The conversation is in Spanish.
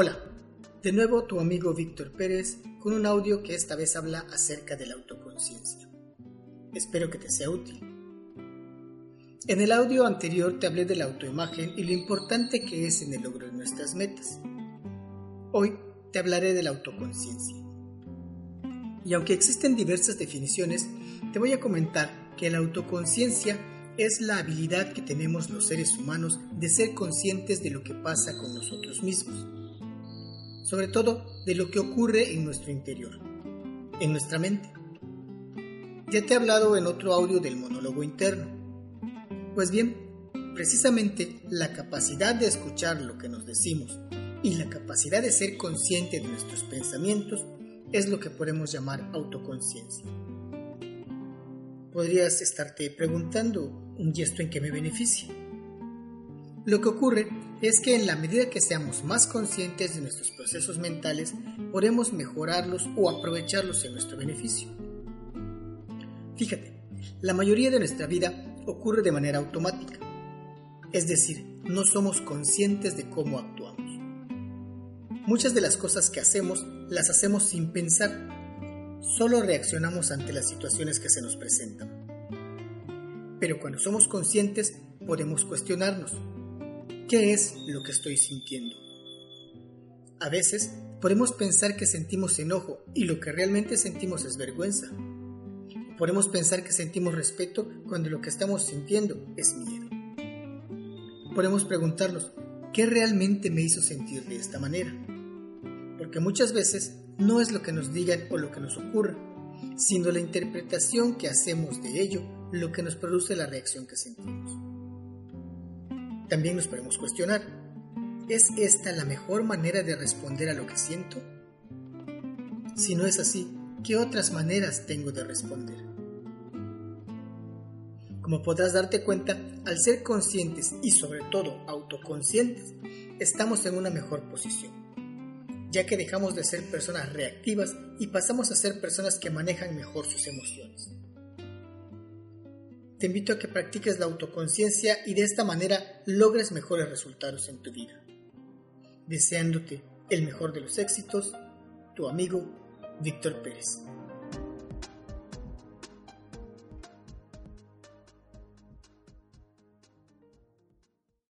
Hola, de nuevo tu amigo Víctor Pérez con un audio que esta vez habla acerca de la autoconciencia. Espero que te sea útil. En el audio anterior te hablé de la autoimagen y lo importante que es en el logro de nuestras metas. Hoy te hablaré de la autoconciencia. Y aunque existen diversas definiciones, te voy a comentar que la autoconciencia es la habilidad que tenemos los seres humanos de ser conscientes de lo que pasa con nosotros mismos sobre todo de lo que ocurre en nuestro interior, en nuestra mente. Ya te he hablado en otro audio del monólogo interno. Pues bien, precisamente la capacidad de escuchar lo que nos decimos y la capacidad de ser consciente de nuestros pensamientos es lo que podemos llamar autoconciencia. Podrías estarte preguntando, ¿y esto en qué me beneficia? Lo que ocurre es que en la medida que seamos más conscientes de nuestros procesos mentales, podemos mejorarlos o aprovecharlos en nuestro beneficio. Fíjate, la mayoría de nuestra vida ocurre de manera automática, es decir, no somos conscientes de cómo actuamos. Muchas de las cosas que hacemos las hacemos sin pensar, solo reaccionamos ante las situaciones que se nos presentan. Pero cuando somos conscientes podemos cuestionarnos ¿Qué es lo que estoy sintiendo? A veces podemos pensar que sentimos enojo y lo que realmente sentimos es vergüenza. Podemos pensar que sentimos respeto cuando lo que estamos sintiendo es miedo. Podemos preguntarnos, ¿qué realmente me hizo sentir de esta manera? Porque muchas veces no es lo que nos digan o lo que nos ocurre, sino la interpretación que hacemos de ello lo que nos produce la reacción que sentimos. También nos podemos cuestionar, ¿es esta la mejor manera de responder a lo que siento? Si no es así, ¿qué otras maneras tengo de responder? Como podrás darte cuenta, al ser conscientes y sobre todo autoconscientes, estamos en una mejor posición, ya que dejamos de ser personas reactivas y pasamos a ser personas que manejan mejor sus emociones te invito a que practiques la autoconciencia y de esta manera logres mejores resultados en tu vida. Deseándote el mejor de los éxitos, tu amigo Víctor Pérez.